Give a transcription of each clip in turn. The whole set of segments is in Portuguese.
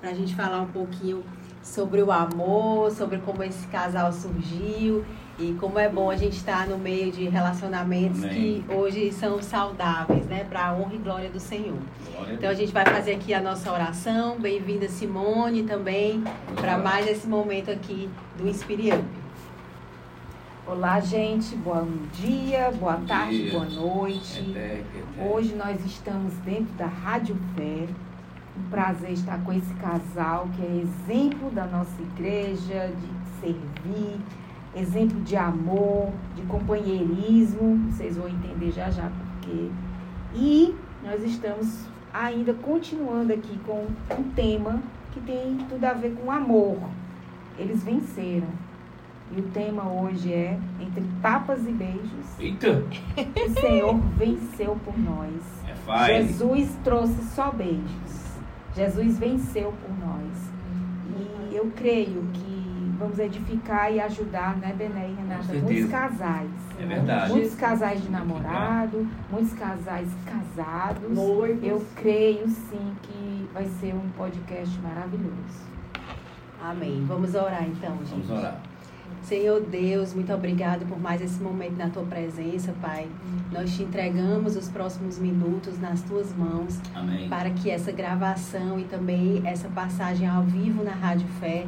para a gente falar um pouquinho sobre o amor, sobre como esse casal surgiu e como é bom a gente estar no meio de relacionamentos Amém. que hoje são saudáveis, né? Para a honra e glória do Senhor. Glória então a gente vai fazer aqui a nossa oração. Bem-vinda, Simone, também, para mais esse momento aqui do Inspire Up. Olá, gente. Bom dia, boa bom tarde, dia. boa noite. É, é, Hoje nós estamos dentro da Rádio Fé. Um prazer estar com esse casal que é exemplo da nossa igreja, de servir, exemplo de amor, de companheirismo, vocês vão entender já já porquê. E nós estamos ainda continuando aqui com um tema que tem tudo a ver com amor. Eles venceram. E o tema hoje é Entre Tapas e Beijos. Eita! O Senhor venceu por nós. É fácil. Jesus trouxe só beijos. Jesus venceu por nós. E eu creio que vamos edificar e ajudar, né, Bené e Renata? Muitos casais. É verdade. Muitos casais de namorado, muitos casais casados. Noivos. Eu creio sim que vai ser um podcast maravilhoso. Amém. Vamos orar então, gente. Vamos orar. Senhor Deus, muito obrigado por mais esse momento na tua presença, Pai. Nós te entregamos os próximos minutos nas tuas mãos. Amém. Para que essa gravação e também essa passagem ao vivo na Rádio Fé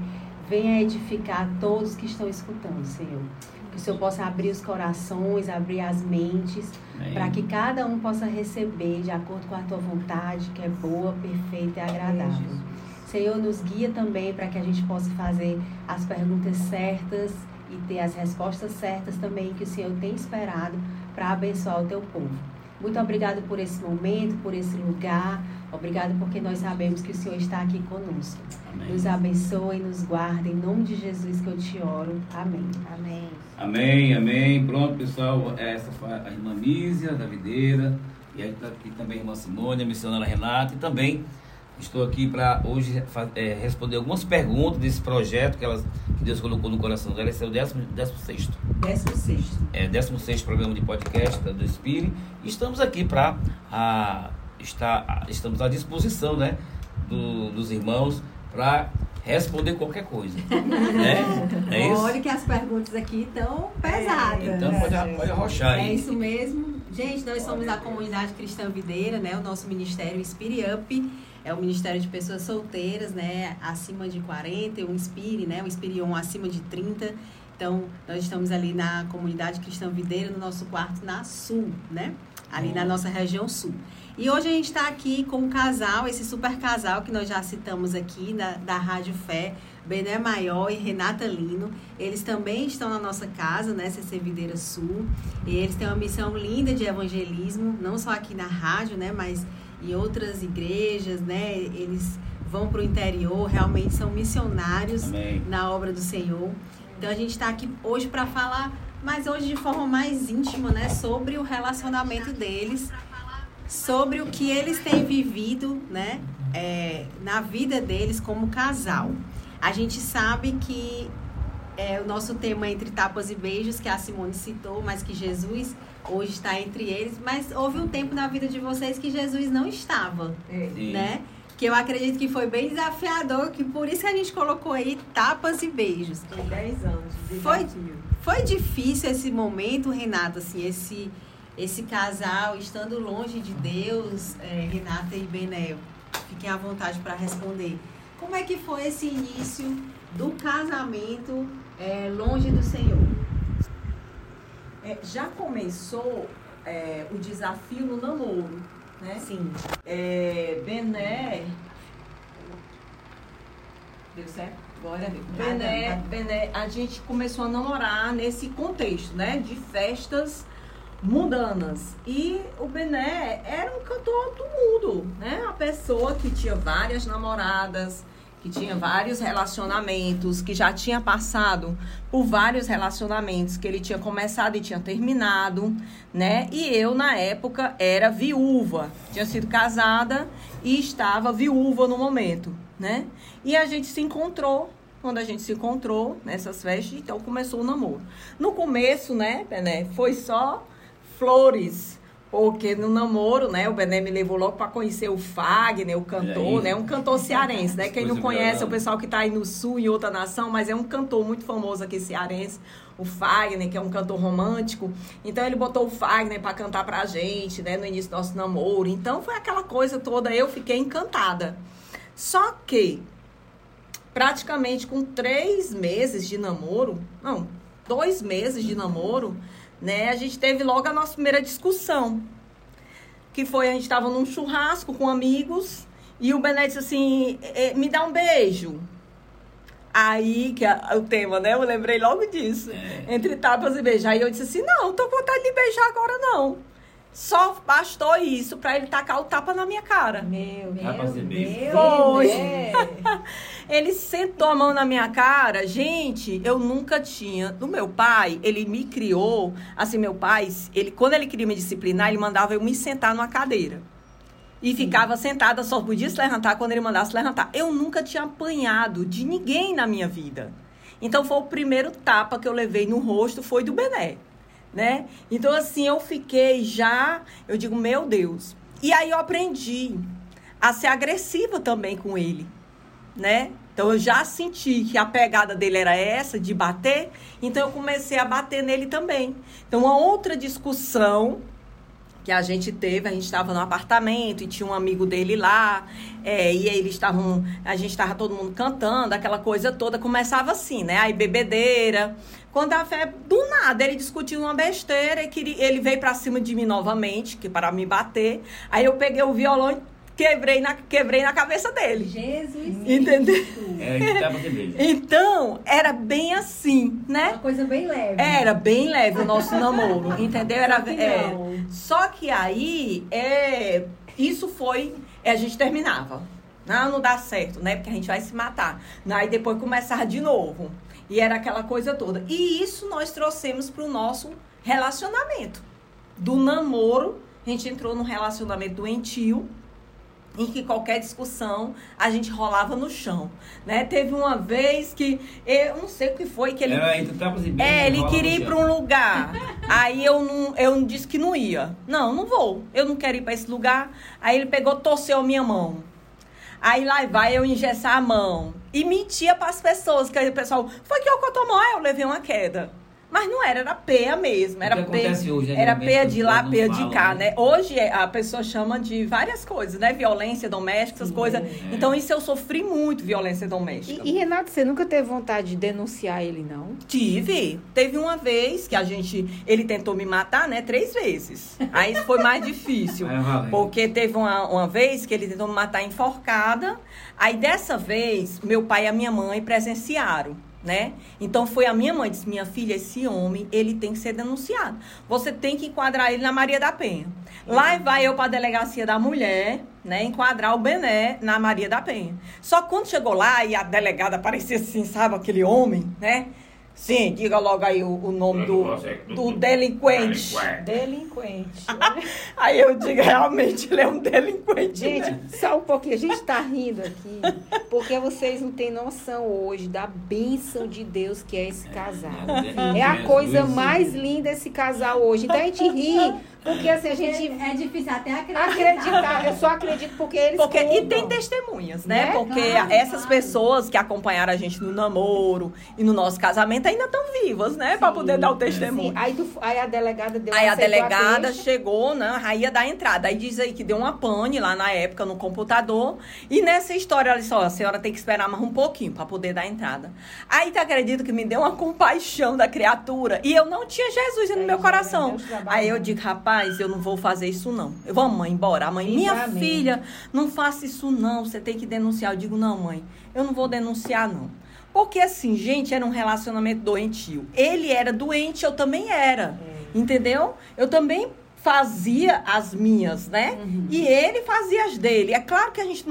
venha edificar todos que estão escutando, Senhor. Que o Senhor possa abrir os corações, abrir as mentes, para que cada um possa receber de acordo com a tua vontade, que é boa, perfeita e agradável. Senhor, nos guia também para que a gente possa fazer as perguntas certas e ter as respostas certas também que o Senhor tem esperado para abençoar o teu povo. Muito obrigado por esse momento, por esse lugar. Obrigado porque nós sabemos que o Senhor está aqui conosco. Amém. Nos abençoe, nos guarde. Em nome de Jesus que eu te oro. Amém. Amém. Amém, amém. Pronto, pessoal. Essa foi a irmã Mísia, da Videira. E aí está aqui também a irmã Simone, a missionária Renata. E também estou aqui para hoje é, responder algumas perguntas desse projeto que, elas, que Deus colocou no coração dela. Esse é o 16 sexto. 16 É, 16 programa de podcast do Espírito. E estamos aqui para está, estamos à disposição né, do, dos irmãos para responder qualquer coisa. né? É isso? Olha que as perguntas aqui estão pesadas. Então pode, pode arrochar aí. É isso mesmo. Gente, nós somos a comunidade cristã videira, né? O nosso ministério Inspire Up é o ministério de pessoas solteiras, né? Acima de 40, o Inspire, né? O Inspire On acima de 30. Então, nós estamos ali na comunidade cristã videira, no nosso quarto na Sul, né? Ali na nossa região Sul. E hoje a gente está aqui com um casal, esse super casal que nós já citamos aqui da, da Rádio Fé, Bené Maior e Renata Lino. Eles também estão na nossa casa, né, CC Videira Sul. E eles têm uma missão linda de evangelismo, não só aqui na rádio, né, mas em outras igrejas, né? Eles vão para o interior, realmente são missionários Amém. na obra do Senhor. Então a gente está aqui hoje para falar, mas hoje de forma mais íntima, né, sobre o relacionamento deles sobre o que eles têm vivido, né, é, na vida deles como casal. A gente sabe que é o nosso tema entre tapas e beijos, que a Simone citou, mas que Jesus hoje está entre eles. Mas houve um tempo na vida de vocês que Jesus não estava, é. né? Que eu acredito que foi bem desafiador, que por isso que a gente colocou aí tapas e beijos. Tem 10 anos. Foi, foi difícil esse momento, Renato, assim, esse esse casal estando longe de Deus, é, Renata e Benel, fiquem à vontade para responder. Como é que foi esse início do casamento é, longe do Senhor? É, já começou é, o desafio no namoro, né? Sim. É, Bené. Deu certo? Glória a Deus. Bené, Bené, a gente começou a namorar nesse contexto, né? De festas mundanas. E o Bené era um cantor do mundo, né? A pessoa que tinha várias namoradas, que tinha vários relacionamentos, que já tinha passado por vários relacionamentos, que ele tinha começado e tinha terminado, né? E eu, na época, era viúva. Tinha sido casada e estava viúva no momento, né? E a gente se encontrou quando a gente se encontrou nessas festas, então começou o namoro. No começo, né, Bené, foi só flores, Porque no namoro, né, o Bené me levou logo para conhecer o Fagner, o cantor, né? Um cantor cearense, né? Quem não conhece é o pessoal que está aí no sul, em outra nação, mas é um cantor muito famoso aqui cearense o Fagner, que é um cantor romântico. Então ele botou o Fagner para cantar pra gente, né, no início do nosso namoro. Então foi aquela coisa toda, eu fiquei encantada. Só que, praticamente com três meses de namoro, não, dois meses de namoro, né, a gente teve logo a nossa primeira discussão. Que foi, a gente estava num churrasco com amigos e o Bené disse assim, me dá um beijo. Aí, que é o tema, né? Eu lembrei logo disso. É. Entre tapas e beijos. Aí eu disse assim, não, tô com vontade de beijar agora, não. Só bastou isso para ele tacar o tapa na minha cara. Meu, meu, meu. Foi. ele sentou a mão na minha cara. Gente, eu nunca tinha. Do meu pai, ele me criou. Assim, meu pai, ele, quando ele queria me disciplinar, ele mandava eu me sentar numa cadeira e ficava sentada, só podia se levantar quando ele mandasse levantar. Eu nunca tinha apanhado de ninguém na minha vida. Então foi o primeiro tapa que eu levei no rosto foi do Bené, né? Então assim, eu fiquei já, eu digo, meu Deus. E aí eu aprendi a ser agressiva também com ele, né? Então eu já senti que a pegada dele era essa de bater, então eu comecei a bater nele também. Então uma outra discussão que a gente teve, a gente estava no apartamento e tinha um amigo dele lá, é, e eles estavam, a gente estava todo mundo cantando, aquela coisa toda, começava assim, né? Aí bebedeira. Quando a fé, do nada, ele discutiu uma besteira e queria, ele veio para cima de mim novamente, que para me bater. Aí eu peguei o violão e quebrei na, quebrei na cabeça dele. Jesus. Entendeu? É, então, era bem assim, né? Uma coisa bem leve. Era bem leve o nosso namoro, entendeu? Era, só, que é, só que aí, é, isso foi, a gente terminava. Não, não dá certo, né? Porque a gente vai se matar. Aí depois começava de novo. E era aquela coisa toda. E isso nós trouxemos para o nosso relacionamento. Do namoro, a gente entrou num relacionamento doentio em que qualquer discussão a gente rolava no chão, né? Teve uma vez que eu não sei o que foi que ele Era entre e beijos, É, ele queria ir para um lugar. Aí eu não eu disse que não ia. Não, não vou. Eu não quero ir para esse lugar. Aí ele pegou, torceu a minha mão. Aí lá vai eu engessar a mão e mentia para as pessoas, que aí o pessoal, foi que eu cotomou, eu levei uma queda. Mas não era, era peia mesmo. Era peia, hoje, era peia de lá, peia de cá, né? né? Hoje é, a pessoa chama de várias coisas, né? Violência doméstica, essas Sim, coisas. É. Então, isso eu sofri muito, violência doméstica. E, e, Renato, você nunca teve vontade de denunciar ele, não? Tive. Teve uma vez que a gente. Ele tentou me matar, né? Três vezes. Aí foi mais difícil. É, porque teve uma, uma vez que ele tentou me matar enforcada. Aí dessa vez, meu pai e a minha mãe presenciaram né? Então foi a minha mãe disse: "Minha filha, esse homem, ele tem que ser denunciado. Você tem que enquadrar ele na Maria da Penha". Lá vai eu para a delegacia da mulher, né, enquadrar o Bené na Maria da Penha. Só quando chegou lá e a delegada parecia assim, sabe, aquele homem, né? Sim, diga logo aí o, o nome do, do delinquente. Delinquente. aí eu digo, realmente, ele é um delinquente. Gente, né? só um pouquinho. A gente está rindo aqui, porque vocês não têm noção hoje da bênção de Deus que é esse casal. É, é a coisa mais linda esse casal hoje. Então a gente ri porque assim, a gente. É difícil até acreditar. Acreditar. Eu só acredito porque eles. Porque, e tem testemunhas, né? né? Porque claro, essas claro. pessoas que acompanharam a gente no namoro e no nosso casamento ainda estão vivas, né? Para poder dar o testemunho. Aí, tu, aí a delegada deu Aí a delegada a chegou, né? Aí ia dar entrada. Aí diz aí que deu uma pane lá na época no computador. E nessa história, ela disse: ó, a senhora tem que esperar mais um pouquinho para poder dar entrada. Aí tu acredita que me deu uma compaixão da criatura. E eu não tinha Jesus no meu coração. Aí eu digo, rapaz rapaz, eu não vou fazer isso não. Eu vou, mãe, embora. A mãe, minha filha, não faça isso não, você tem que denunciar. Eu digo, não, mãe, eu não vou denunciar não. Porque assim, gente, era um relacionamento doentio. Ele era doente, eu também era. É. Entendeu? Eu também fazia as minhas, né? Uhum. E ele fazia as dele. É claro que a gente,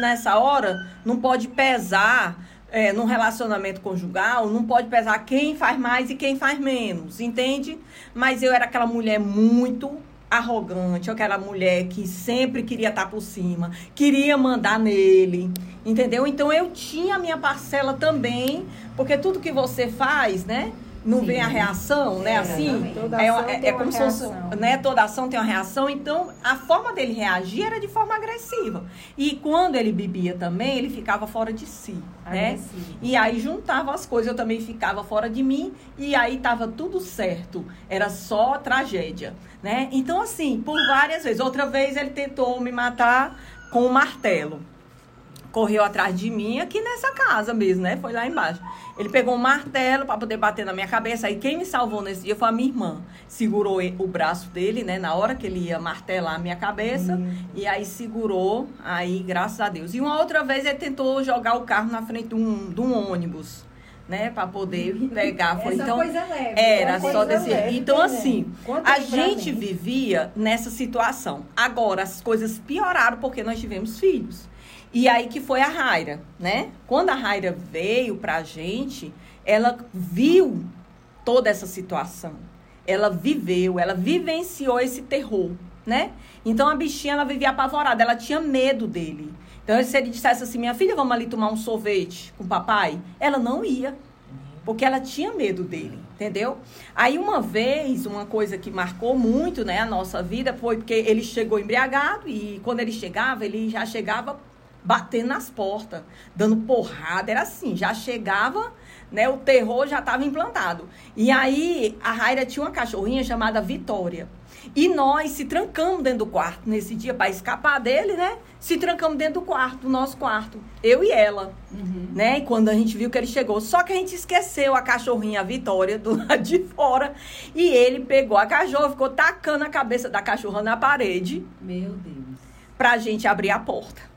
nessa hora, não pode pesar é, num relacionamento conjugal, não pode pesar quem faz mais e quem faz menos, entende? Mas eu era aquela mulher muito arrogante, aquela mulher que sempre queria estar por cima, queria mandar nele, entendeu? Então eu tinha a minha parcela também, porque tudo que você faz, né? Não Sim. vem a reação, né? É, assim, toda é, é, é como se fosse, né? Toda ação tem uma reação. Então, a forma dele reagir era de forma agressiva. E quando ele bebia também, ele ficava fora de si, né? E aí juntava as coisas, eu também ficava fora de mim e aí tava tudo certo. Era só tragédia, né? Então, assim, por várias vezes. Outra vez ele tentou me matar com um martelo correu atrás de mim aqui nessa casa mesmo, né? Foi lá embaixo. Ele pegou um martelo para poder bater na minha cabeça. Aí quem me salvou nesse dia foi a minha irmã. Segurou o braço dele, né? Na hora que ele ia martelar a minha cabeça. Hum. E aí segurou. Aí, graças a Deus. E uma outra vez ele tentou jogar o carro na frente de um, de um ônibus né, para poder pegar. Foi Essa então coisa leve, era só desse. Leve, então assim, a gente vivia nessa situação. Agora as coisas pioraram porque nós tivemos filhos. E aí que foi a Raira, né? Quando a Raira veio pra gente, ela viu toda essa situação. Ela viveu, ela vivenciou esse terror, né? Então a bichinha ela vivia apavorada, ela tinha medo dele. Então se ele dissesse assim: "Minha filha, vamos ali tomar um sorvete com o papai?", ela não ia. Porque ela tinha medo dele, entendeu? Aí uma vez, uma coisa que marcou muito, né, a nossa vida foi porque ele chegou embriagado e quando ele chegava, ele já chegava batendo nas portas, dando porrada, era assim, já chegava, né, o terror já estava implantado. E aí a Raira tinha uma cachorrinha chamada Vitória. E nós se trancamos dentro do quarto nesse dia para escapar dele, né? Se trancamos dentro do quarto, do nosso quarto, eu e ela, uhum. né? E quando a gente viu que ele chegou, só que a gente esqueceu a cachorrinha a Vitória do lado de fora e ele pegou a cachorra, ficou tacando a cabeça da cachorra na parede. Meu Deus. Pra gente abrir a porta.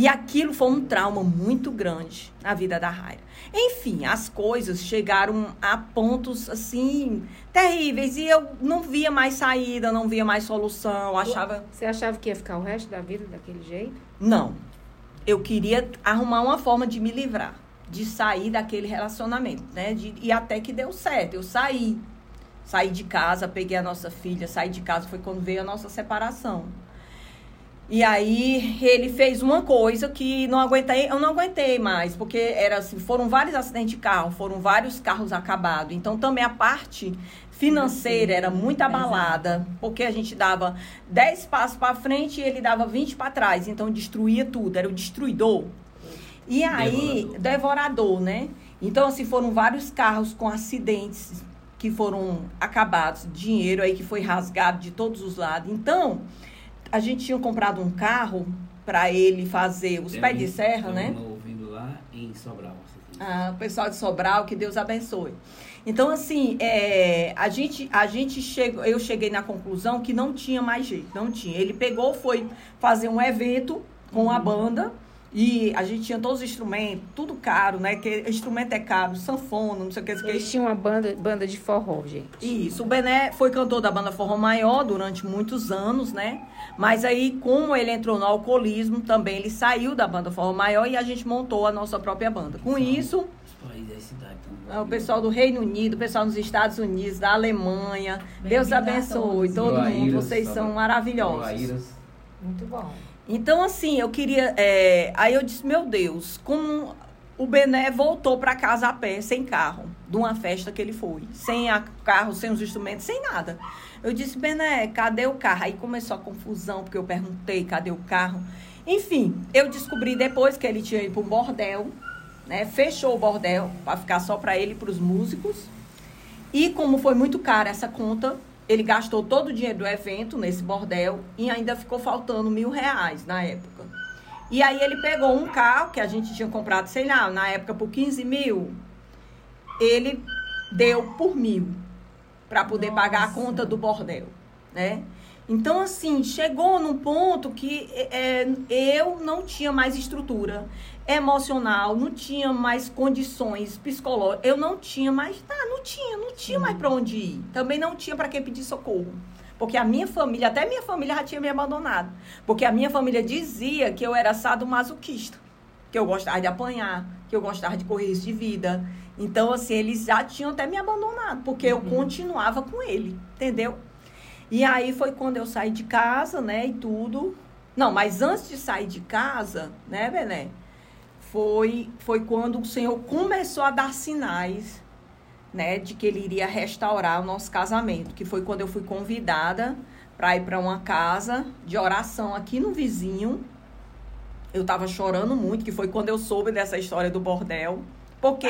E aquilo foi um trauma muito grande na vida da Raira. Enfim, as coisas chegaram a pontos assim terríveis e eu não via mais saída, não via mais solução, achava Você achava que ia ficar o resto da vida daquele jeito? Não. Eu queria arrumar uma forma de me livrar, de sair daquele relacionamento, né? De, e até que deu certo. Eu saí. Saí de casa, peguei a nossa filha, saí de casa, foi quando veio a nossa separação. E aí ele fez uma coisa que não aguentei, eu não aguentei mais, porque era assim, foram vários acidentes de carro, foram vários carros acabados. Então também a parte financeira era muito abalada, porque a gente dava 10 passos para frente e ele dava 20 para trás, então destruía tudo, era o destruidor. E aí, devorador. devorador, né? Então assim, foram vários carros com acidentes que foram acabados, dinheiro aí que foi rasgado de todos os lados. Então, a gente tinha comprado um carro para ele fazer os pés de serra, né? ouvindo lá em Sobral. Ah, o pessoal de Sobral, que Deus abençoe. Então, assim, é, a gente, a gente chegou, eu cheguei na conclusão que não tinha mais jeito, não tinha. Ele pegou, foi fazer um evento com a uhum. banda e a gente tinha todos os instrumentos, tudo caro, né? Que instrumento é caro, sanfona, não sei o que. Eles tinham uma banda, banda de forró, gente. Isso. O Bené foi cantor da banda Forró Maior durante muitos anos, né? Mas aí, como ele entrou no alcoolismo, também ele saiu da banda Forró Maior e a gente montou a nossa própria banda. Com isso. O pessoal do Reino Unido, o pessoal dos Estados Unidos, da Alemanha. Deus abençoe todo mundo. Vocês são maravilhosos. Muito bom. Então, assim, eu queria. É... Aí eu disse, meu Deus, como o Bené voltou para casa a pé, sem carro, de uma festa que ele foi. Sem a carro, sem os instrumentos, sem nada. Eu disse, Bené, cadê o carro? Aí começou a confusão, porque eu perguntei, cadê o carro? Enfim, eu descobri depois que ele tinha ido para um bordel, né? Fechou o bordel para ficar só para ele e para os músicos. E como foi muito cara essa conta, ele gastou todo o dinheiro do evento nesse bordel e ainda ficou faltando mil reais na época. E aí ele pegou um carro que a gente tinha comprado, sei lá, na época por 15 mil. Ele deu por mil para poder Nossa. pagar a conta do bordel, né? Então, assim, chegou num ponto que é, eu não tinha mais estrutura emocional, não tinha mais condições psicológicas, eu não tinha mais, tá, não tinha, não tinha mais para onde ir. Também não tinha para quem pedir socorro. Porque a minha família, até minha família já tinha me abandonado. Porque a minha família dizia que eu era sadomasoquista, que eu gostava de apanhar, que eu gostava de correr risco de vida. Então, assim, eles já tinham até me abandonado, porque eu uhum. continuava com ele, entendeu? E aí foi quando eu saí de casa, né, e tudo. Não, mas antes de sair de casa, né, Bené? Foi, foi quando o Senhor começou a dar sinais né, de que ele iria restaurar o nosso casamento, que foi quando eu fui convidada para ir para uma casa de oração aqui no vizinho. Eu estava chorando muito, que foi quando eu soube dessa história do bordel. Porque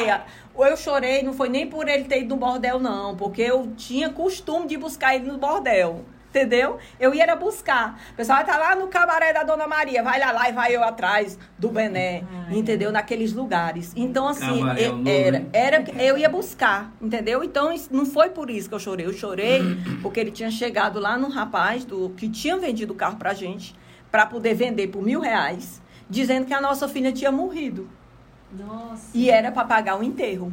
eu chorei, não foi nem por ele ter ido no bordel, não. Porque eu tinha costume de buscar ele no bordel. Entendeu? Eu ia buscar. O pessoal tá lá no cabaré da Dona Maria, vai lá, lá e vai eu atrás do Bené, Ai, entendeu? Naqueles lugares. Então, assim, cabaré, eu, era, era, eu ia buscar, entendeu? Então, não foi por isso que eu chorei. Eu chorei porque ele tinha chegado lá no rapaz do que tinha vendido o carro pra gente, para poder vender por mil reais, dizendo que a nossa filha tinha morrido. Nossa. E era para pagar o enterro.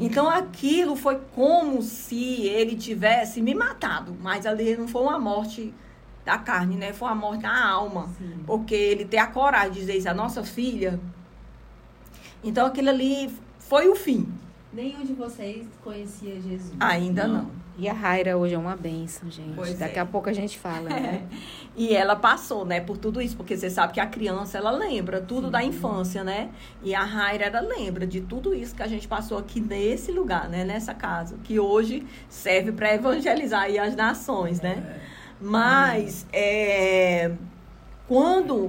Então aquilo foi como se ele tivesse me matado, mas ali não foi uma morte da carne, né? Foi uma morte da alma. Sim. Porque ele tem a coragem de dizer isso, a nossa filha. Então aquilo ali foi o fim. Nenhum de vocês conhecia Jesus. Ainda não. não. E a Raira hoje é uma benção, gente. Pois Daqui é. a pouco a gente fala, né? e ela passou, né, por tudo isso, porque você sabe que a criança, ela lembra tudo Sim. da infância, né? E a Raira, ela lembra de tudo isso que a gente passou aqui nesse lugar, né, nessa casa, que hoje serve para evangelizar aí as nações, né? É. Mas, é, quando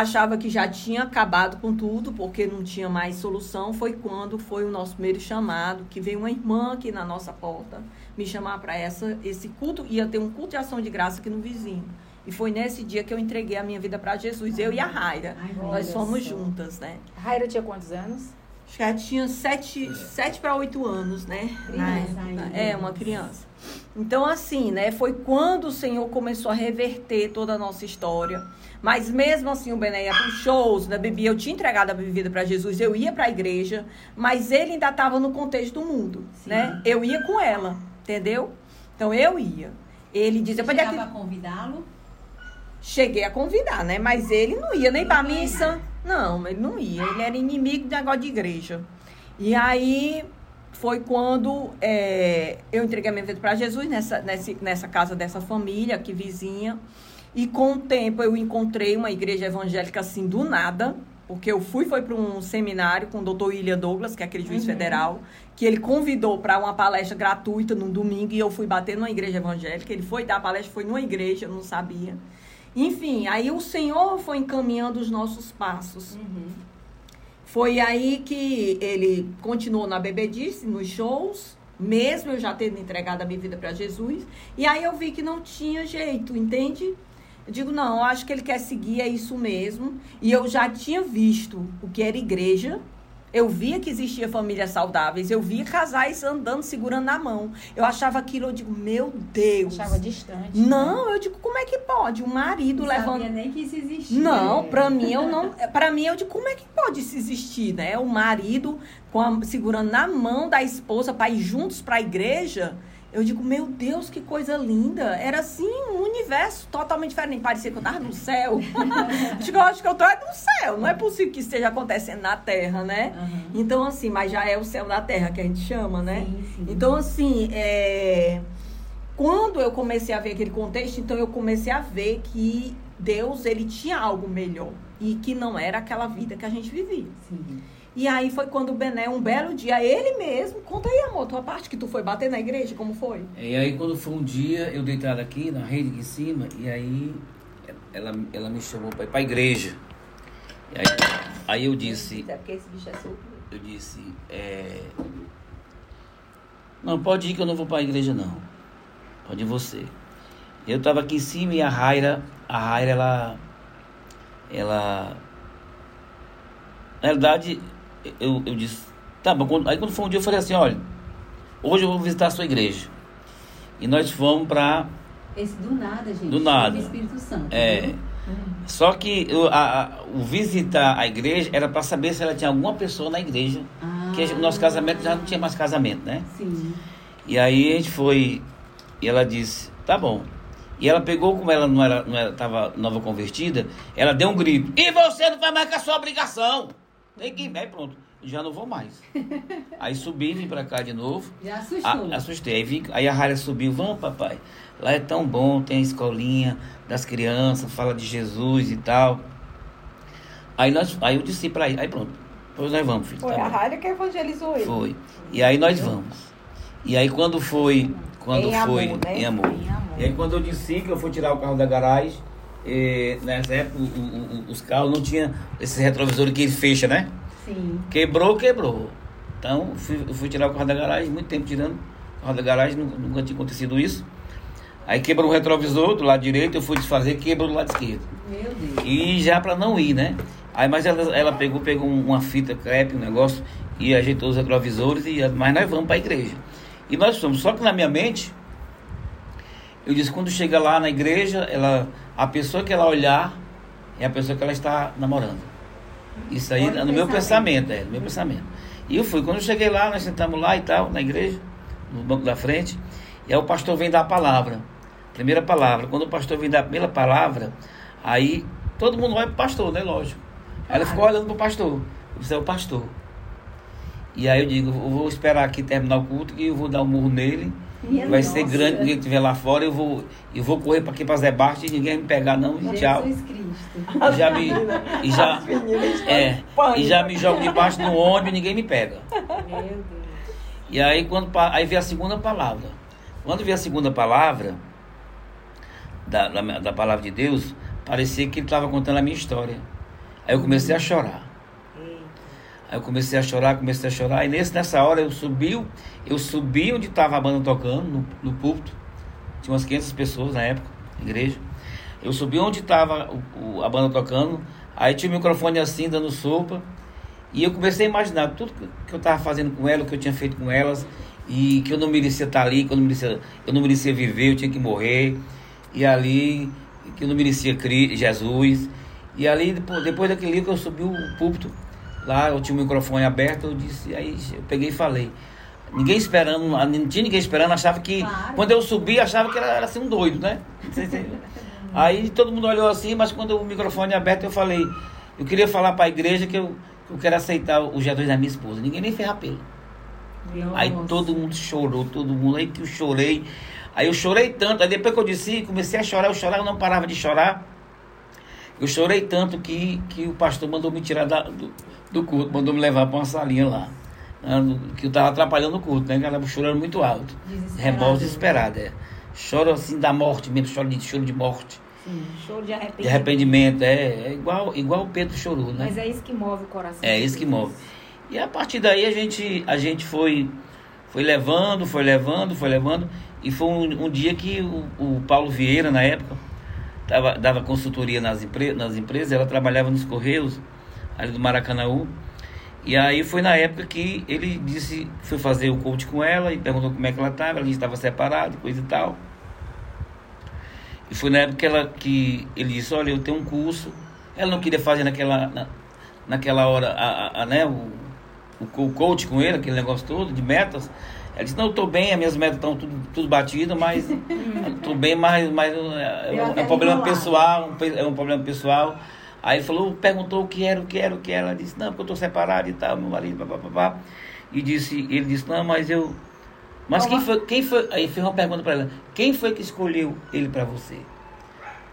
achava que já tinha acabado com tudo, porque não tinha mais solução, foi quando foi o nosso primeiro chamado, que veio uma irmã aqui na nossa porta me chamar para essa esse culto, ia ter um culto de ação de graça aqui no vizinho. E foi nesse dia que eu entreguei a minha vida para Jesus, eu e a Raira. Ai, Nós fomos juntas, né? Raira tinha quantos anos? Acho que ela tinha sete, sete para oito anos, né? Criança, é, uma criança. Então, assim, né? Foi quando o Senhor começou a reverter toda a nossa história. Mas mesmo assim, o Bené ia para shows, né? Bebia, eu tinha entregado a vida para Jesus, eu ia para a igreja, mas ele ainda estava no contexto do mundo, Sim. né? Eu ia com ela. Entendeu? Então eu ia. Ele dizia, Você chegava a convidá-lo? Cheguei a convidar, né? Mas ele não ia nem para missa. Não, ele não ia. Ele era inimigo de negócio de igreja. E aí foi quando é, eu entreguei a minha vida para Jesus nessa, nessa, nessa casa dessa família aqui vizinha. E com o tempo eu encontrei uma igreja evangélica assim do nada, porque eu fui foi para um seminário com o doutor William Douglas, que é aquele juiz uhum. federal, que ele convidou para uma palestra gratuita no domingo e eu fui bater numa igreja evangélica. Ele foi dar a palestra, foi numa igreja, eu não sabia. Enfim, aí o Senhor foi encaminhando os nossos passos. Uhum. Foi aí que ele continuou na bebedice, nos shows, mesmo eu já tendo entregado a minha vida para Jesus. E aí eu vi que não tinha jeito, entende? Eu digo, não, acho que ele quer seguir, é isso mesmo. E eu já tinha visto o que era igreja, eu via que existia famílias saudáveis, eu via casais andando, segurando na mão. Eu achava aquilo, eu digo, meu Deus. Achava distante. Não, né? eu digo, como é que pode? Um marido não levando. Não nem que isso existia. Não, para mim eu não, para mim eu digo, como é que pode isso existir, né? O marido com a, segurando na mão da esposa para ir juntos para a igreja. Eu digo, meu Deus, que coisa linda. Era assim, um universo totalmente diferente. Parecia que eu estava no céu. digo, eu acho que eu estou no céu. Não é possível que esteja acontecendo na terra, né? Uhum. Então, assim, mas já é o céu da terra que a gente chama, né? Sim, sim. Então, assim, é... quando eu comecei a ver aquele contexto, então eu comecei a ver que Deus, ele tinha algo melhor. E que não era aquela vida que a gente vivia. Sim. E aí foi quando o Bené, um belo dia, ele mesmo, conta aí, amor, tua parte que tu foi bater na igreja, como foi? E aí quando foi um dia, eu deitado aqui na rede aqui em cima, e aí ela, ela me chamou para ir pra igreja. E aí, aí eu disse. É porque esse bicho é solto. Eu disse, é. Não, pode ir que eu não vou pra igreja não. Pode ir você. Eu tava aqui em cima e a Raira, a Raira, ela. Ela. Na realidade, eu, eu disse, tá bom. Aí quando foi um dia eu falei assim, olha, hoje eu vou visitar a sua igreja. E nós fomos para Esse do nada, gente. Do nada. Espírito Santo. É. Uhum. Só que eu, a, a, o visitar a igreja era para saber se ela tinha alguma pessoa na igreja. Ah, que o nosso casamento já não tinha mais casamento, né? Sim. E aí a gente foi. E ela disse, tá bom. E ela pegou, como ela não era, não era, tava nova convertida, ela deu um grito. E você não vai mais com a sua obrigação. Tem que aí pronto. Já não vou mais. aí subi, vim pra cá de novo. Já assustou. A, assustei. Aí, vim, aí a Rara subiu, vamos, papai. Lá é tão bom, tem a escolinha das crianças, fala de Jesus e tal. Aí, nós, aí eu disse pra ele, aí pronto. Pois nós vamos, filho. Foi tá a Rara que evangelizou ele. Foi. E aí nós vamos. E aí quando foi. Quando em foi. Amor, né? Em amor. Em amor. E aí quando eu disse que eu fui tirar o carro da garagem, eh, nessa época o- o- os carros não tinham esse retrovisor que fecha, né? Sim. Quebrou, quebrou. Então fui, eu fui tirar o carro da garagem, muito tempo tirando o carro da garagem, nunca, nunca tinha acontecido isso. Aí quebrou o retrovisor do lado direito, eu fui desfazer, quebrou do lado esquerdo. Meu Deus. E já para não ir, né? Aí, mas ela, ela pegou, pegou um- uma fita crepe, um negócio, e ajeitou os retrovisores, e, mas nós vamos para a igreja. E nós fomos, só que na minha mente, eu disse, quando chega lá na igreja, ela, a pessoa que ela olhar é a pessoa que ela está namorando. Isso aí Olha o no meu pensamento. é, no meu pensamento. E eu fui, quando eu cheguei lá, nós sentamos lá e tal, na igreja, no banco da frente, e aí o pastor vem dar a palavra. Primeira palavra. Quando o pastor vem dar a primeira palavra, aí todo mundo vai pro pastor, né? Lógico. Aí ela ficou olhando pro pastor. Disse, é o pastor. E aí eu digo, eu vou esperar aqui terminar o culto e eu vou dar um murro nele. Minha vai ser nossa. grande, ninguém estiver lá fora, eu vou, eu vou correr para aqui para Zé Bart e ninguém me pegar não, e tchau. Jesus Cristo. E já me, e já, é, e já me jogo debaixo do ônibus e ninguém me pega. Meu Deus. E aí quando aí veio a segunda palavra. Quando veio a segunda palavra da, da, da palavra de Deus, parecia que ele estava contando a minha história. Aí eu comecei a chorar. Aí eu comecei a chorar, comecei a chorar. E nesse, nessa hora eu subi, eu subi onde estava a banda tocando, no, no púlpito. Tinha umas 500 pessoas na época, igreja. Eu subi onde estava a banda tocando. Aí tinha o microfone assim, dando sopa. E eu comecei a imaginar tudo que- eu estava fazendo com ela, o que eu tinha feito com elas. E que eu não merecia estar ali, que eu não merecia, eu não merecia viver, eu tinha que morrer. E ali, que eu não merecia Jesus. E ali, depois, depois daquele livro, eu subi o púlpito. Lá eu tinha o microfone aberto, eu disse, aí eu peguei e falei. Ninguém esperando, não tinha ninguém esperando, achava que. Claro. Quando eu subi, achava que era, era assim um doido, né? Aí todo mundo olhou assim, mas quando o microfone aberto, eu falei, eu queria falar para a igreja que eu, que eu quero aceitar o Jesus da minha esposa. Ninguém nem fez apelo. Aí Nossa. todo mundo chorou, todo mundo. Aí que eu chorei. Aí eu chorei tanto. Aí depois que eu disse, comecei a chorar, eu chorava, eu não parava de chorar. Eu chorei tanto que, que o pastor mandou me tirar da- do, do culto, mandou me levar para uma salinha lá. no- Que eu estava atrapalhando o culto, né? Que ela chorando muito alto. Desesperado. Revolta desesperada, é. Choro assim da morte mesmo, choro de, choro de morte. Sim. Choro de arrependimento. De arrependimento, é, é igual, igual o Pedro chorou, né? Mas é isso que move o coração. É isso que move. E a partir daí a gente, a gente foi, foi levando, foi levando, foi levando. E foi um, um dia que o, o Paulo Vieira, na época, tava, dava consultoria nas, empre, nas empresas, ela trabalhava nos Correios, ali do Maracanaú. E aí foi na época que ele disse, foi fazer o coach com ela e perguntou como é que ela estava, ela estava separada, coisa e tal. E foi na época que, ela, que ele disse, olha, eu tenho um curso. Ela não queria fazer naquela, na- naquela hora a, a- a, né, o, o co- coach com ele, aquele negócio todo de metas. Ela disse, não, eu estou bem, as minhas metas estão tudo, tudo batidas, mas estou bem, mas, mas é, é um- é um problema pessoal, pe- é um problema pessoal. Aí ele falou, perguntou o que era, o que era, o que era. Ela disse, não, porque eu estou separado e tal, meu marido, papapá. E disse, ele disse, não, mas eu. Mas quem foi, quem foi. Aí fez uma pergunta para ela, quem foi que escolheu ele para você?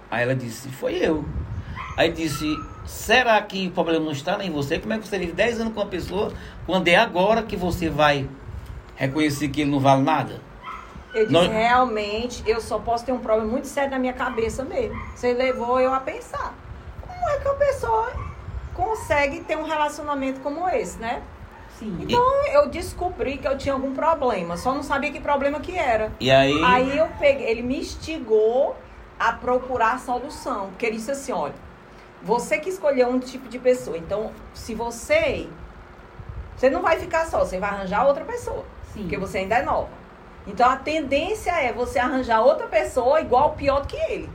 Aí ela disse, foi eu. Aí disse, será que o problema não está em você? Como é que você vive 10 anos com uma pessoa quando é agora que você vai reconhecer que ele não vale nada? Eu disse, Nós- realmente, eu só posso ter um problema muito sério na minha cabeça mesmo. Você levou eu a pensar. Como é que a pessoa consegue ter um relacionamento como esse, né? Sim. Então eu descobri que eu tinha algum problema, só não sabia que problema que era. E aí, Aí eu peguei, ele me instigou a procurar a solução. Porque ele disse assim, olha, você que escolheu um tipo de pessoa, então se você. Você não vai ficar só, você vai arranjar outra pessoa. Sim. Porque você ainda é nova. Então a tendência é você arranjar outra pessoa igual pior do que ele.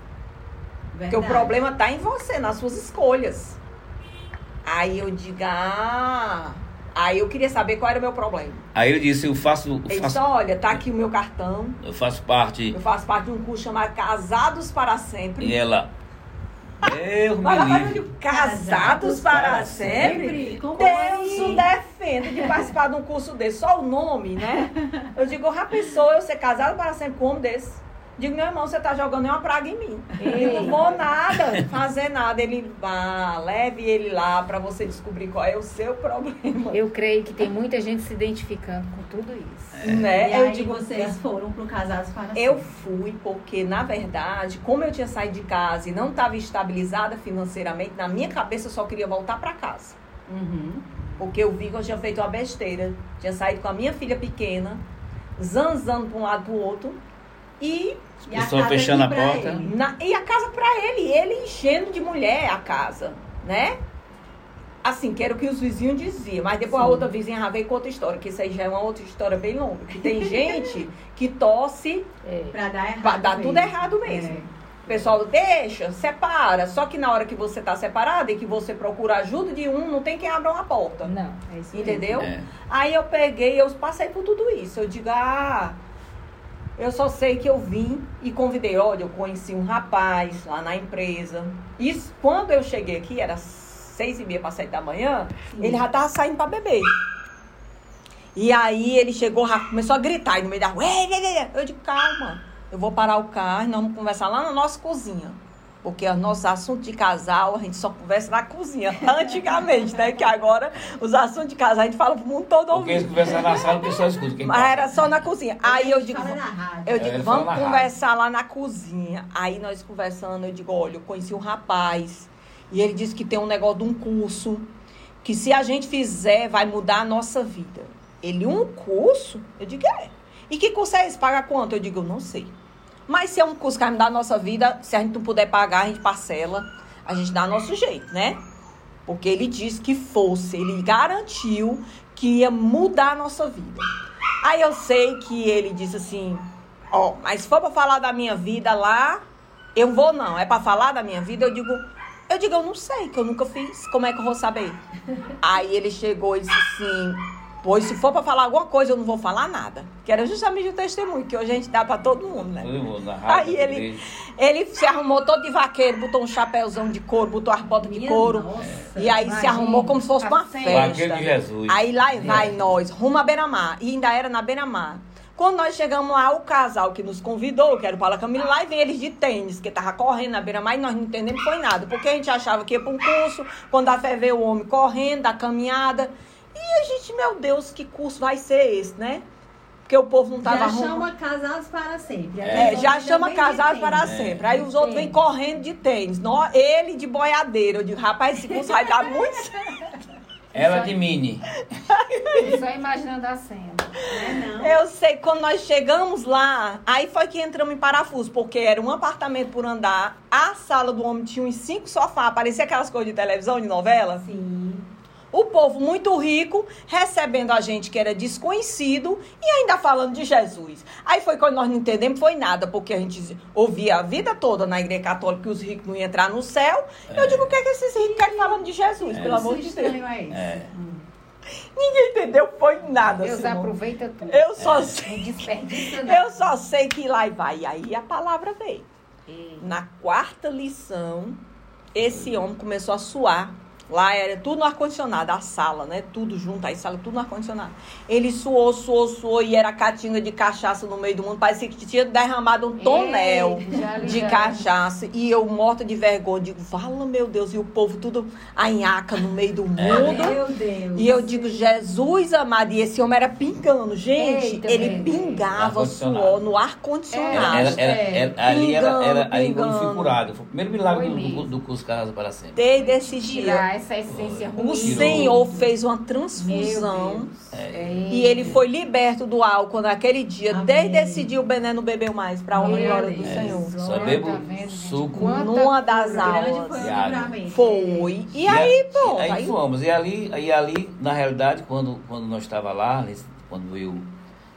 Porque o Verdade. problema tá em você, nas suas escolhas. Aí eu digo, ah. Aí eu queria saber qual era o meu problema. aí ele disse, eu faço, eu Ele faço, disse, olha, tá aqui o meu cartão. eu faço parte. Eu faço parte de um curso chamado Casados para Sempre. E ela. Deus Mas me livre. digo, Casados para sempre? Como Deus assim? o defenda de participar de um curso desse. Só o nome, né? Eu digo, já pensou eu ser casado para sempre com um homem desse? Digo, meu irmão, você tá jogando uma praga em mim. Eu não vou nada, fazer nada. Ele, vá, leve ele lá para você descobrir qual é o seu problema. Eu creio que tem muita gente se identificando com tudo isso. É. Né? E eu aí digo, vocês foram pro Casados para Eu fui porque, na verdade, como eu tinha saído de casa e não estava estabilizada financeiramente, na minha cabeça eu só queria voltar para casa. Uhum. Porque eu vi que eu tinha feito uma besteira. Tinha saído com a minha filha pequena, zanzando para um lado para o outro. E Pessoa fechando a porta. Na, e a casa para ele, ele enchendo de mulher a casa, né? Assim, que era o que os vizinhos diziam. Mas depois Sim. a outra vizinha veio com outra história, que isso aí já é uma outra história bem longa. Que tem gente que tosse é. pra dar errado. Pra dar mesmo. tudo errado mesmo. É. O pessoal deixa, separa. Só que na hora que você tá separado e que você procura ajuda de um, não tem quem abra uma porta. Não, é isso Entendeu? É. Aí eu peguei, eu passei por tudo isso. Eu digo, ah eu só sei que eu vim e convidei. Olha, eu conheci um rapaz lá na empresa. Isso, quando eu cheguei aqui, era seis e meia para sete da manhã, Sim. ele já estava saindo para beber. E aí ele chegou, começou a gritar no meio da rua. Eu disse, calma, eu vou parar o carro e nós vamos conversar lá na nossa cozinha. Porque os nossos assuntos de casal, a gente só conversa na cozinha. Antigamente, né? Que agora os assuntos de casal a gente fala pro mundo todo ouvir. Porque eles conversam na sala, o pessoal escuta. Quem Mas era só na cozinha. Aí eu digo, eu digo, vamos conversar lá na cozinha. Aí nós conversando, eu digo, olha, eu conheci um rapaz. E ele disse que tem um negócio de um curso. Que se a gente fizer, vai mudar a nossa vida. Ele, um curso? Eu digo, é. E que curso é esse? Paga quanto? Eu digo, eu não sei. Mas se é um curso que a nossa vida, se a gente não puder pagar, a gente parcela, a gente dá nosso jeito, né? Porque ele disse que fosse, ele garantiu que ia mudar a nossa vida. Aí eu sei que ele disse assim: Ó, oh, mas se for para falar da minha vida lá, eu vou não. É para falar da minha vida, eu digo, eu digo, eu não sei, que eu nunca fiz. Como é que eu vou saber? Aí ele chegou e disse assim: Pois se for para falar alguma coisa, eu não vou falar nada. Que era justamente o testemunho, que hoje a gente dá para todo mundo, né? Todo mundo, na rádio, Aí ele, ele se arrumou todo de vaqueiro, botou um chapéuzão de couro, botou as botas de couro. Nossa, e aí imagina, se arrumou como se fosse uma festa. Vaqueiro de Jesus. Aí lá vai é. nós, rumo a Beira-Mar. E ainda era na Beira-Mar. Quando nós chegamos lá, o casal que nos convidou, que era o Paula Camilo, lá e vem eles de tênis, que tava correndo na beira-mar e nós não entendemos foi nada. Porque a gente achava que ia para um curso, quando a fé veio o homem correndo, da caminhada. E a gente, meu Deus, que curso vai ser esse, né? Porque o povo não tava Já chama casados para sempre. É, já chama casados para sempre. Aí os outros vêm correndo de tênis. Não, ele de boiadeiro. Eu digo, rapaz, esse curso vai dar muito certo. Ela de mini. Só imaginando a cena. Não é, não. Eu sei, quando nós chegamos lá, aí foi que entramos em parafuso, porque era um apartamento por andar, a sala do homem tinha uns cinco sofás, parecia aquelas coisas de televisão, de novela. Sim. O povo muito rico recebendo a gente que era desconhecido e ainda falando de Jesus. Aí foi quando nós não entendemos, foi nada, porque a gente ouvia a vida toda na igreja católica que os ricos não iam entrar no céu. É. Eu digo, o que é que esses ricos querem falando de Jesus, é. pelo amor de Deus? É. Hum. Ninguém entendeu, foi nada. Deus Simão. aproveita tudo. Eu só é. sei. Eu só sei que lá e vai. E aí a palavra veio. Na quarta lição, esse homem começou a suar Lá era tudo no ar-condicionado, a sala, né? Tudo junto, aí sala, tudo no ar-condicionado. Ele suou, suou, suou e era catinga de cachaça no meio do mundo. Parecia que tinha derramado um tonel Ei, de cachaça. E eu morta de vergonha, digo, fala meu Deus, e o povo tudo anhaca no meio do mundo. É. Meu Deus. E eu digo, Jesus amado, e esse homem era pingando. Gente, Eita, ele pingava suor no ar-condicionado. ali era, era, ali foi curado. Foi o primeiro milagre do, do, do curso Casa para Sempre. Desde esse dia essa essência ruim. O Senhor fez uma transfusão é. e ele foi liberto do álcool naquele dia. Amém. Desde esse dia o Bené não bebeu mais, para a honra e glória do Senhor. Só bebo tá suco. Numa das aulas. Foi. foi. E, e aí, pronto. Aí, aí fomos. E ali, e ali, na realidade, quando, quando nós estava lá, quando eu,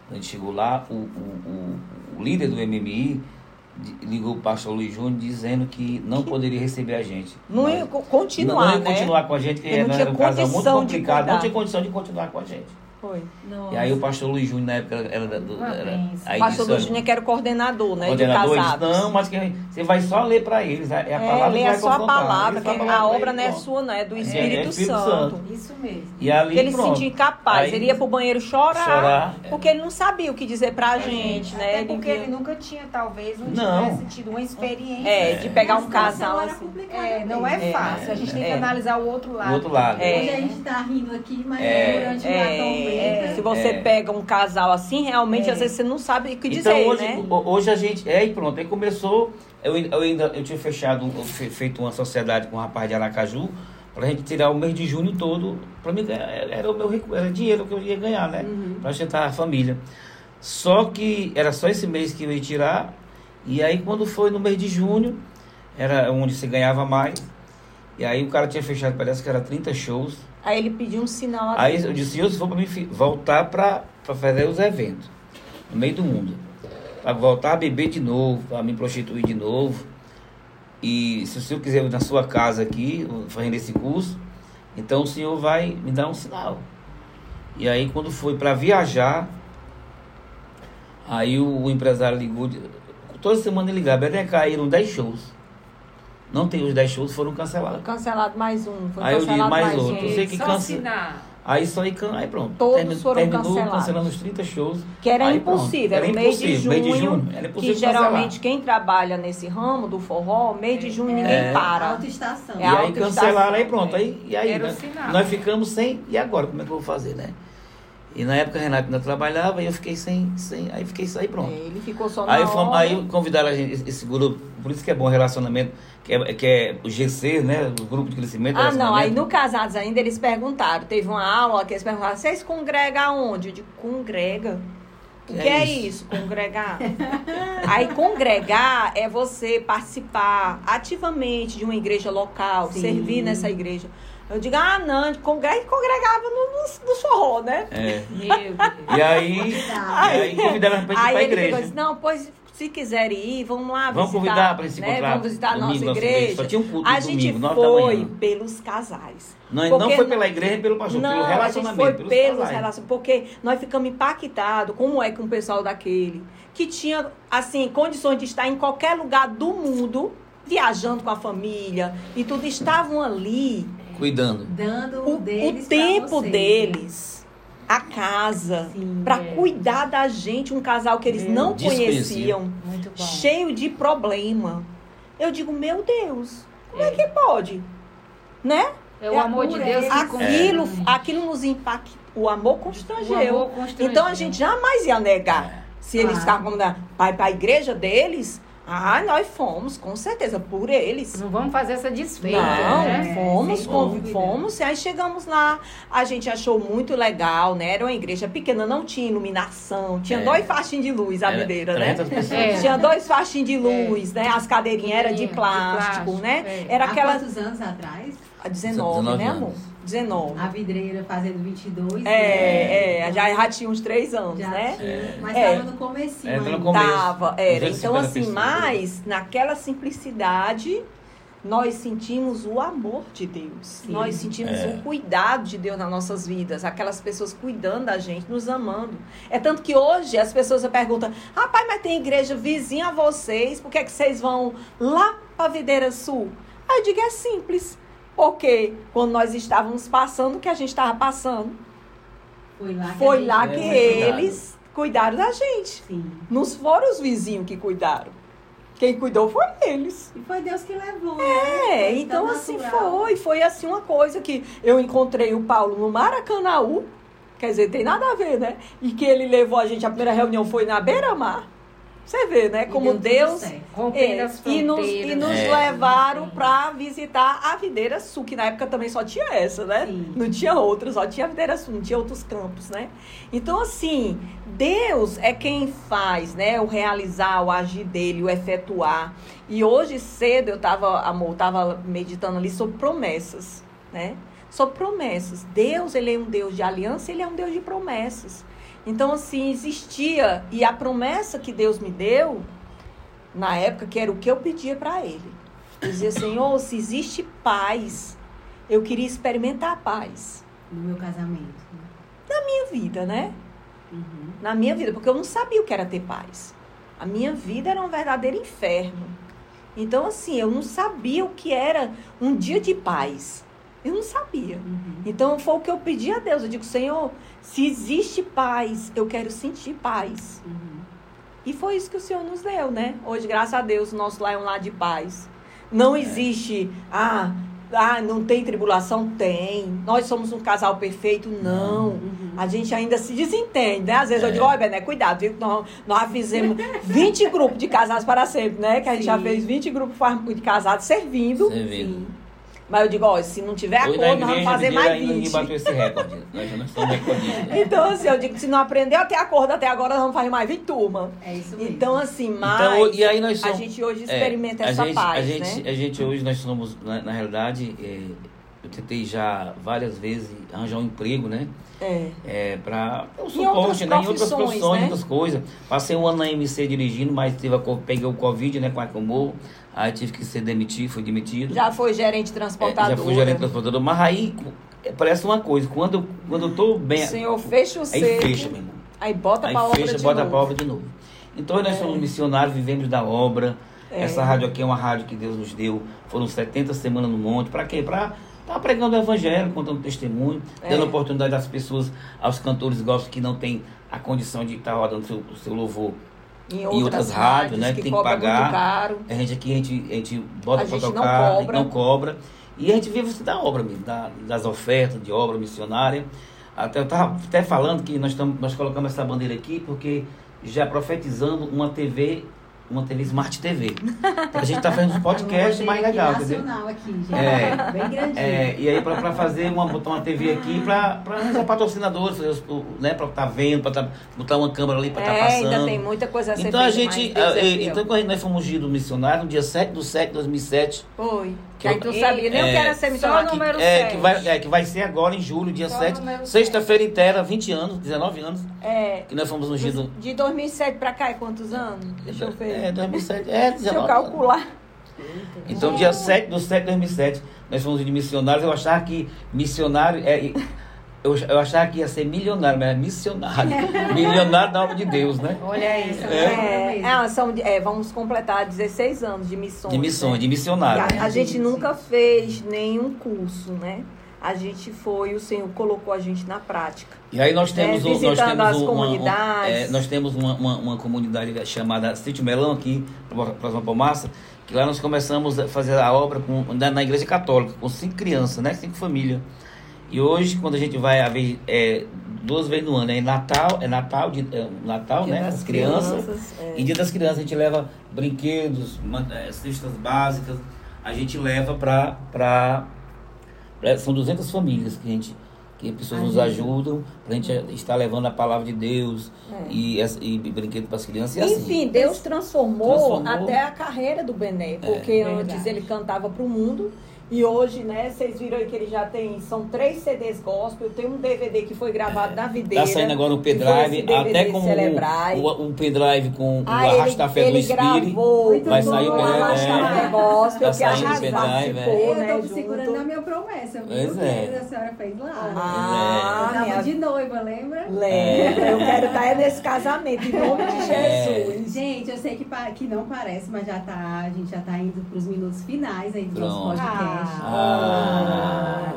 a gente chegou lá, o, o, o, o líder do MMI ligou o pastor Luiz Júnior dizendo que não poderia receber a gente. Não ia continuar, não, não ia né? continuar com a gente, porque não era um casal muito complicado, não tinha condição de continuar com a gente. Foi. Nossa. E aí o pastor Luiz Júnior, na época, era, era, era aí O pastor Luiz Júnior que era o coordenador, né? Coordenador, de casados. Disse, não, mas que você vai só ler para eles. É a é, palavra é, que vai só a palavra, que a, a obra não é sua, não, é do Espírito, é, é Espírito Santo. Santo. Isso mesmo. E ali, ele pronto. se sentia incapaz, aí, ele ia pro banheiro chorar, chorar porque ele não sabia o que dizer pra gente, né? Até porque ele, ele nunca tinha, talvez, não, não. tivesse tido uma experiência. É, de pegar um casal assim. É, não é fácil. A gente tem que analisar o outro lado. O outro lado. Hoje a gente tá rindo aqui, mas durante o é, Se você pega um casal assim, realmente, às vezes você não sabe o que dizer, então, hoje, né? Hoje a gente... É, e pronto, aí começou... Eu, eu ainda eu tinha fechado, feito uma sociedade com um rapaz de Aracaju, para a gente tirar o mês de junho todo. Para mim era o meu era dinheiro que eu ia ganhar, né? Uhum. Para sustentar a família. Só que era só esse mês que eu ia tirar. E aí quando foi no mês de junho, era onde se ganhava mais. E aí o cara tinha fechado, parece que era 30 shows. Aí ele pediu um sinal Aí eu disse, se for para mim voltar para fazer os eventos no meio do mundo. Para voltar a beber de novo, para me prostituir de novo. E se o senhor quiser ir na sua casa aqui, fazendo esse curso, então o senhor vai me dar um sinal. E aí quando foi para viajar, aí o, o, empresário ligou, toda semana ele ligava, até caíram 10 shows. Não tem os 10 shows, foram cancelados. Cancelado mais um. Foi aí eu disse mais, mais outro. Eu sei que cancela. Aí só aí, aí pronto. Todos Termin, foram terminou cancelados. cancelando os 30 shows. Que era aí, impossível, era, era mês de junho. Mês de junho era impossível que geralmente cancelar. quem trabalha nesse ramo do forró, mês de junho é, ninguém é, para. Autoestação. É e aí cancelaram, aí pronto. Aí, e aí né, nós ficamos sem. E agora, como é que eu vou fazer, né? E na época a Renato ainda trabalhava e eu fiquei sem. sem aí fiquei aí pronto. É, ele ficou só na aí, fomos, aí convidaram a gente, esse grupo, por isso que é bom relacionamento, que é, que é o GC, né? O grupo de crescimento. Ah, não, aí no Casados ainda eles perguntaram, teve uma aula que eles perguntaram, vocês congregam aonde? Eu digo, congrega. O que, que é, isso? isso, congregar? Aí, congregar é você participar ativamente de uma igreja local, Sim. servir nessa igreja. Eu digo, ah, não, congrega, congregava no, no, no forró, né? É. e aí, e aí convidaram pra ir pra igreja. Disse, não, pois se quiserem ir, vamos lá vamos visitar. convidar para esse né? Vamos visitar a nossa igreja. Só tinha um culto a gente domingo, foi pelos casais. Não, porque não foi pela igreja, pelo pastor, não, pelo relacionamento. A gente foi pelos, relacionamentos, porque nós ficamos impactados como é que um pessoal daquele, que tinha, assim, condições de estar em qualquer lugar do mundo, viajando com a família, e tudo, estavam ali Cuidando. Dando o, o tempo deles, a casa, para é. cuidar da gente, um casal que eles é. não conheciam, cheio de problema. Eu digo, meu Deus, como é, é que pode? Né? É o amor de Deus que aquilo, aquilo nos impactou. O amor constrangeu. O amor constrangeu. Então a gente jamais ia negar. É. Se eles estavam como pai para a igreja deles, ah, nós fomos, com certeza, por eles. Não vamos fazer essa desfeita. Não, né? fomos, com, fomos. Aí chegamos lá, a gente achou muito legal, né? Era uma igreja pequena, não tinha iluminação. Tinha é. dois faixinhos de luz, a videira, né? É. Tinha dois faixinhos de luz, é. né? As cadeirinhas eram de plástico, de plástico né? É. Era Há aquela... quantos anos atrás? 19, 19 né, amor? 19. A vidreira fazendo 22. É, né? é, já, já tinha uns 3 anos, já né? Tinha, é. mas estava é. no comecinho. É, no começo. Tava, era. Então, assim, mas naquela simplicidade, nós sentimos o amor de Deus. Sim. Nós sentimos é. o cuidado de Deus nas nossas vidas. Aquelas pessoas cuidando da gente, nos amando. É tanto que hoje as pessoas perguntam: rapaz, mas tem igreja vizinha a vocês, por que, é que vocês vão lá para Videira Sul? Aí eu digo: é simples. Porque quando nós estávamos passando o que a gente estava passando, foi lá que, foi lá que eles cuidaram da gente. Sim. Não foram os vizinhos que cuidaram. Quem cuidou foi eles. E foi Deus que levou. É, né? então assim foi. Foi assim uma coisa que eu encontrei o Paulo no Maracanãú. Quer dizer, tem nada a ver, né? E que ele levou a gente, a primeira reunião foi na beira-mar. Você vê, né? Como Deus. É, e nos, e nos é. levaram para visitar a Videira Sul, que na época também só tinha essa, né? Sim. Não tinha outra, só tinha a Videira Sul, não tinha outros campos, né? Então, assim, Deus é quem faz, né? O realizar, o agir dele, o efetuar. E hoje cedo eu estava, amor, estava meditando ali sobre promessas, né? Sobre promessas. Deus, ele é um Deus de aliança, ele é um Deus de promessas. Então, assim, existia, e a promessa que Deus me deu, na época, que era o que eu pedia para Ele. Eu dizia, Senhor, se existe paz, eu queria experimentar a paz. No meu casamento. Na minha vida, né? Uhum. Na minha vida, porque eu não sabia o que era ter paz. A minha vida era um verdadeiro inferno. Então, assim, eu não sabia o que era um dia de paz. Eu não sabia. Uhum. Então, foi o que eu pedi a Deus. Eu digo, Senhor, se existe paz, eu quero sentir paz. Uhum. E foi isso que o Senhor nos deu, né? Hoje, graças a Deus, o nosso lar é um lar de paz. Não é. existe, ah, ah, não tem tribulação? Tem. Nós somos um casal perfeito? Não. Uhum. A gente ainda se desentende, né? Às vezes é. eu digo, olha, Bené, cuidado, viu? Nós, nós fizemos 20 grupos de casados para sempre, né? Que a gente Sim. já fez 20 grupos de casados servindo. Servindo. Sim. Mas eu digo, ó, se não tiver acordo, nós vamos fazer mais 20. Ninguém bateu esse recorde. nós já não estamos recordistas. Então, assim, eu digo, se não aprendeu até acordo até agora, nós vamos fazer mais 20 turmas. É isso mesmo. Então, assim, mais. Então, e aí nós somos, a gente hoje é, experimenta é, essa gente, paz. A gente, né? a gente hoje, nós somos, na, na realidade, é, eu tentei já várias vezes arranjar um emprego, né? É. é para um suporte, né? Em outras profissões, né? outras coisas. Passei um ano na MC dirigindo, mas teve a, peguei o Covid, né? Com a Comor. Aí tive que ser demitido, fui demitido. Já foi gerente transportador. É, já fui gerente transportador. Mas aí parece uma coisa, quando eu, quando eu tô bem. O senhor fecha o Aí fecha, meu irmão. Aí bota aí pra fecha, obra de bota novo. pra obra de novo. Então nós é. somos missionários, vivemos da obra. É. Essa rádio aqui é uma rádio que Deus nos deu. Foram 70 semanas no monte. Para quê? Para estar tá pregando o evangelho, contando testemunho, é. dando oportunidade às pessoas, aos cantores gospel que não têm a condição de estar tá rodando o seu, seu louvor em outras, em outras rádios, né? Que, tem que pagar. A gente aqui, a gente, a gente bota para tocar, a gente não cobra. E a gente vive da obra mesmo, da, das ofertas de obra missionária. Até, eu estava até falando que nós, tamo, nós colocamos essa bandeira aqui porque já profetizando uma TV uma TV Smart TV. A gente está fazendo um podcast mais legal, dizer. aqui, gente. É, bem grandinho. É, e aí para fazer uma botar uma TV aqui para para patrocinadores, né, para estar tá vendo, para tá, botar uma câmera ali para estar tá passando. ainda tem muita coisa a ser Então a gente, então quando nós fomos do missionário no dia 7 de 7 de 2007. Foi. Que aí tu sabia nem o que era ser missionário. Só número é, 7. Que vai, é, que vai ser agora em julho, dia Só 7. Sexta-feira inteira, 20 anos, 19 anos. É. Que nós fomos ungidos. De 2007 pra cá, é quantos anos? Deixa eu ver. É, 2007. É, 19 Deixa eu calcular. Então, dia 7 do 7 de 2007, nós fomos de missionários. Eu achava que missionário. É, eu, eu achava que ia ser milionário, mas é missionário. milionário da obra de Deus, né? Olha isso. É, é, é, são, é, vamos completar 16 anos de missões. De missões, né? de missionário. A, a, gente nunca fez nenhum curso, né? A gente foi, o Senhor colocou a gente na prática. E aí nós temos, é, nós temos as uma, comunidades. Um, é, nós temos uma, uma, uma, comunidade chamada Sítio Melão aqui, próxima Palmaça, que lá nós começamos a fazer a obra com, na, na igreja católica, com cinco crianças, né? Cinco famílias. E hoje, quando a gente vai a ver, é, duas vezes no ano, é Natal, é Natal, de, é, Natal, dia né? As crianças. crianças é. E dia das crianças a gente leva brinquedos, é, cestas básicas, a gente leva para. São 200 famílias que a gente. Que pessoas nos ajudam para a gente estar levando a palavra de Deus é. e, e, e brinquedo para as crianças. E assim. Enfim, Deus transformou, transformou, até a carreira do Bené, porque é, antes ele cantava para o mundo e hoje, né, vocês viram aí que ele já tem, são três CDs gospel, tem um DVD que foi gravado na videira. Tá saindo agora um pendrive, até com um, um pendrive com ah, o Arrastafé do Espírito. Vai sair o. Arrastafé gospel, tá saindo o pendrive, é. Eu né, tô segurando a minha promessa, pois é. a senhora fez lá. Ah, eu minha... de noiva, lembra? Lembra. Eu quero estar tá nesse casamento, em nome de é. Jesus. Gente, eu sei que, que não parece, mas já tá, a gente já tá indo pros minutos finais aí do nosso podcast. Ah,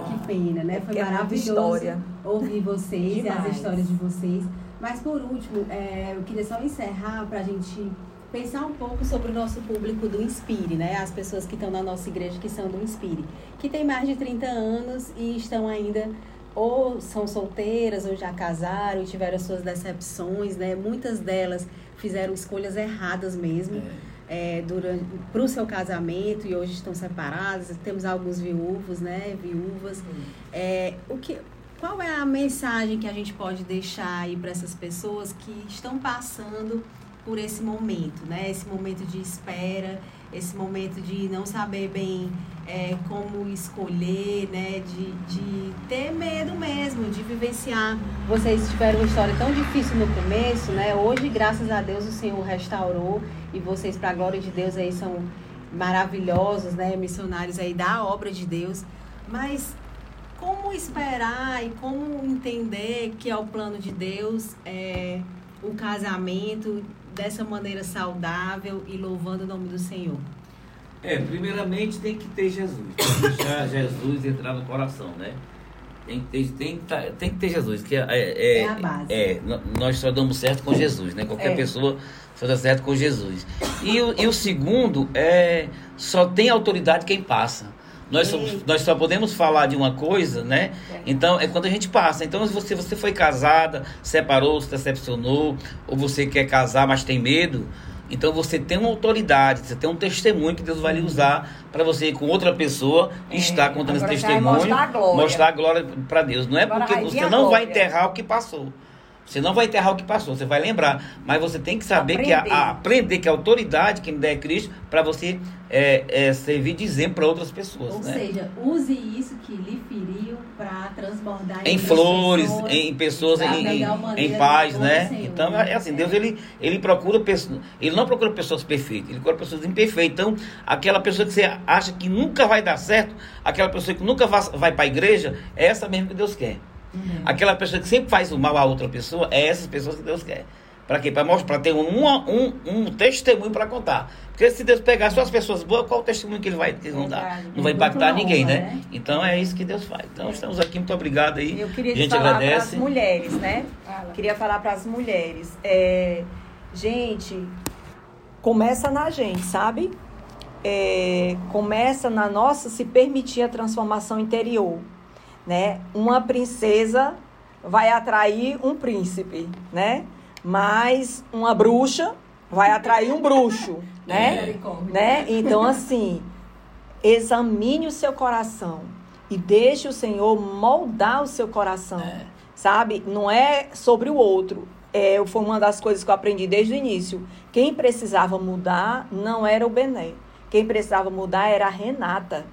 que pena, né? Foi é maravilhoso ouvir vocês Demais. e as histórias de vocês. Mas por último, é, eu queria só encerrar para a gente pensar um pouco sobre o nosso público do Inspire, né? As pessoas que estão na nossa igreja que são do Inspire, que tem mais de 30 anos e estão ainda ou são solteiras ou já casaram e tiveram suas decepções, né? Muitas delas fizeram escolhas erradas mesmo. É é, durante para o seu casamento e hoje estão separadas. Temos alguns viúvos, né? Viúvas. É, o que, qual é a mensagem que a gente pode deixar aí para essas pessoas que estão passando por esse momento, né? Esse momento de espera, esse momento de não saber bem é, como escolher, né? De, de ter medo mesmo, de vivenciar. Vocês tiveram uma história tão difícil no começo, né? Hoje, graças a Deus, o Senhor restaurou e vocês, para a glória de Deus, aí são maravilhosos, né? Missionários aí da obra de Deus. Mas como esperar e como entender que é o plano de Deus é, o casamento dessa maneira saudável e louvando o nome do Senhor? É, primeiramente tem que ter Jesus, tem que deixar Jesus entrar no coração, né? Tem que ter, tem, tá, tem que ter Jesus, que é, é, é a base. É, nós só damos certo com Jesus, né? Qualquer é. pessoa só dá certo com Jesus. E o, e o segundo é só tem autoridade quem passa. Nós só, nós só podemos falar de uma coisa, né? É. Então, é quando a gente passa. Então, se você, você foi casada, separou, se decepcionou, ou você quer casar, mas tem medo, então você tem uma autoridade, você tem um testemunho que Deus vai lhe usar para você com outra pessoa é, estar contando esse testemunho, mostrar a glória, mostrar a glória para Deus. Não é Agora porque você não vai enterrar o que passou. Você não vai enterrar o que passou, você vai lembrar. Mas você tem que saber aprender. que a, a, aprender que a autoridade que me der é Cristo para você é, é, servir de exemplo para outras pessoas. Ou né? seja, use isso que lhe feriu para transbordar em, em flores, pessoas, em pessoas, em, em, em paz, né? Senhor, então é assim, Deus ele, ele procura pessoas, ele não procura pessoas perfeitas, ele procura pessoas imperfeitas. Então, aquela pessoa que você acha que nunca vai dar certo, aquela pessoa que nunca vai, vai para a igreja, é essa mesmo que Deus quer. Uhum. Aquela pessoa que sempre faz o mal a outra pessoa, é essas pessoas que Deus quer. Para quê? Para mostrar, para ter um, um, um testemunho para contar. Porque se Deus pegar só as pessoas boas, qual o testemunho que ele vai que não dar? Não vai impactar ninguém, né? né? Então é isso que Deus faz. Então estamos aqui, muito obrigado aí. Eu queria a gente falar para as mulheres, né? Queria falar para as mulheres. É, gente, começa na gente, sabe? É, começa na nossa se permitir a transformação interior né? Uma princesa vai atrair um príncipe, né? Mas uma bruxa vai atrair um bruxo, né? É. né? Então assim, examine o seu coração e deixe o Senhor moldar o seu coração, é. sabe? Não é sobre o outro. É, foi uma das coisas que eu aprendi desde o início. Quem precisava mudar não era o Bené. Quem precisava mudar era a Renata.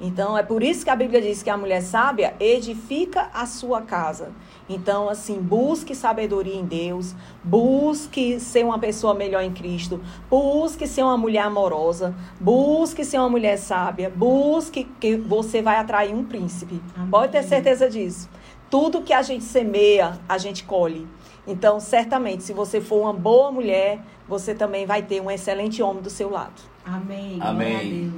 Então, é por isso que a Bíblia diz que a mulher sábia edifica a sua casa. Então, assim, busque sabedoria em Deus, busque ser uma pessoa melhor em Cristo, busque ser uma mulher amorosa, busque ser uma mulher sábia, busque que você vai atrair um príncipe. Amém. Pode ter certeza disso. Tudo que a gente semeia, a gente colhe. Então, certamente, se você for uma boa mulher, você também vai ter um excelente homem do seu lado. Amém. Amém.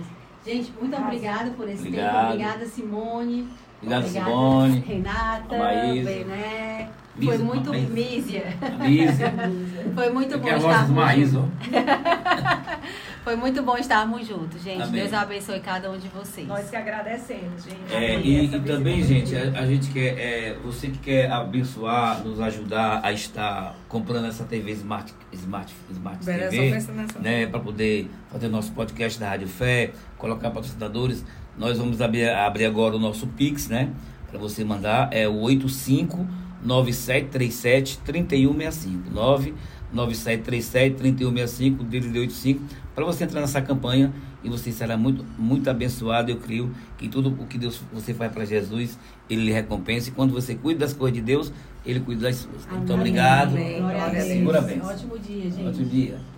Gente, muito obrigada por esse Obrigado. tempo. Obrigada, Simone. Obrigado, Obrigada, Simone. Renata, Bené. Foi muito Mísia. Mísia. Foi muito bom estarmos Foi muito bom estarmos juntos, gente. Amém. Deus abençoe cada um de vocês. Nós que agradecemos, gente. É, e, e também, gente, a, a, gente quer, é, você que quer abençoar, nos ajudar a estar comprando essa TV Smart, Smart, Smart TV, né, para poder fazer nosso podcast da Rádio Fé, colocar patrocinadores. Nós vamos abrir, abrir agora o nosso Pix, né? Para você mandar, é o 85 9737 3165. 99737 3165, DDD 85, para você entrar nessa campanha e você será muito, muito abençoado. Eu creio que tudo o que Deus você faz para Jesus, Ele lhe recompensa. E quando você cuida das coisas de Deus, Ele cuida das suas. Muito obrigado. Amém. Glória a Deus. Segura bem. Ótimo dia, gente. Ótimo dia.